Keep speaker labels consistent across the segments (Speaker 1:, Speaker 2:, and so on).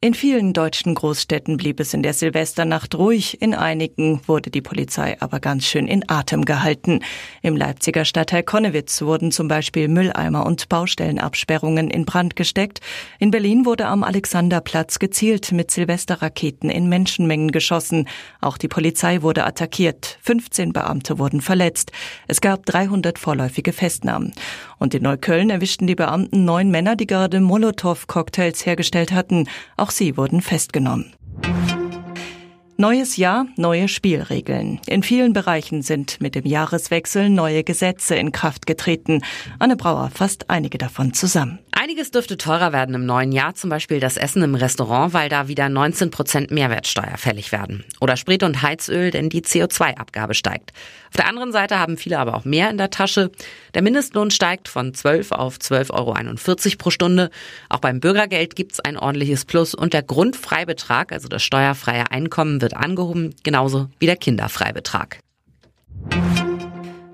Speaker 1: In vielen deutschen Großstädten blieb es in der Silvesternacht ruhig, in einigen wurde die Polizei aber ganz schön in Atem gehalten. Im Leipziger Stadtteil Konnewitz wurden zum Beispiel Mülleimer und Baustellenabsperrungen in Brand gesteckt. In Berlin wurde am Alexanderplatz gezielt mit Silvesterraketen in Menschenmengen geschossen. Auch die Polizei wurde attackiert. 15 Beamte wurden verletzt. Es gab 300 vorläufige Festnahmen. Und in Neukölln erwischten die Beamten neun Männer, die gerade Molotow-Cocktails hergestellt hatten. Auch auch sie wurden festgenommen. Neues Jahr, neue Spielregeln. In vielen Bereichen sind mit dem Jahreswechsel neue Gesetze in Kraft getreten. Anne Brauer fasst einige davon zusammen.
Speaker 2: Einiges dürfte teurer werden im neuen Jahr, zum Beispiel das Essen im Restaurant, weil da wieder 19 Prozent Mehrwertsteuer fällig werden. Oder Sprit und Heizöl, denn die CO2-Abgabe steigt. Auf der anderen Seite haben viele aber auch mehr in der Tasche. Der Mindestlohn steigt von 12 auf 12,41 Euro pro Stunde. Auch beim Bürgergeld gibt's ein ordentliches Plus und der Grundfreibetrag, also das steuerfreie Einkommen, wird angehoben, genauso wie der Kinderfreibetrag.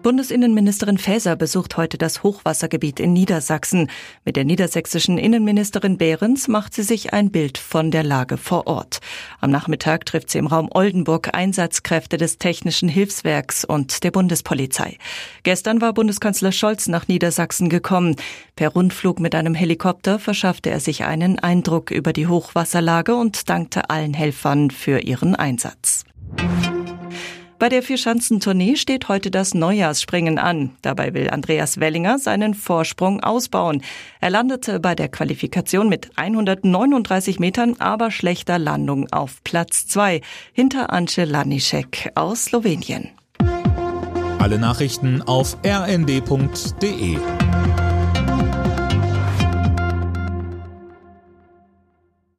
Speaker 1: Bundesinnenministerin Faeser besucht heute das Hochwassergebiet in Niedersachsen. Mit der niedersächsischen Innenministerin Behrens macht sie sich ein Bild von der Lage vor Ort. Am Nachmittag trifft sie im Raum Oldenburg Einsatzkräfte des Technischen Hilfswerks und der Bundespolizei. Gestern war Bundeskanzler Scholz nach Niedersachsen gekommen. Per Rundflug mit einem Helikopter verschaffte er sich einen Eindruck über die Hochwasserlage und dankte allen Helfern für ihren Einsatz. Bei der Vierschanzentournee steht heute das Neujahrsspringen an. Dabei will Andreas Wellinger seinen Vorsprung ausbauen. Er landete bei der Qualifikation mit 139 Metern, aber schlechter Landung auf Platz zwei hinter Ance Lanišek aus Slowenien.
Speaker 3: Alle Nachrichten auf rnd.de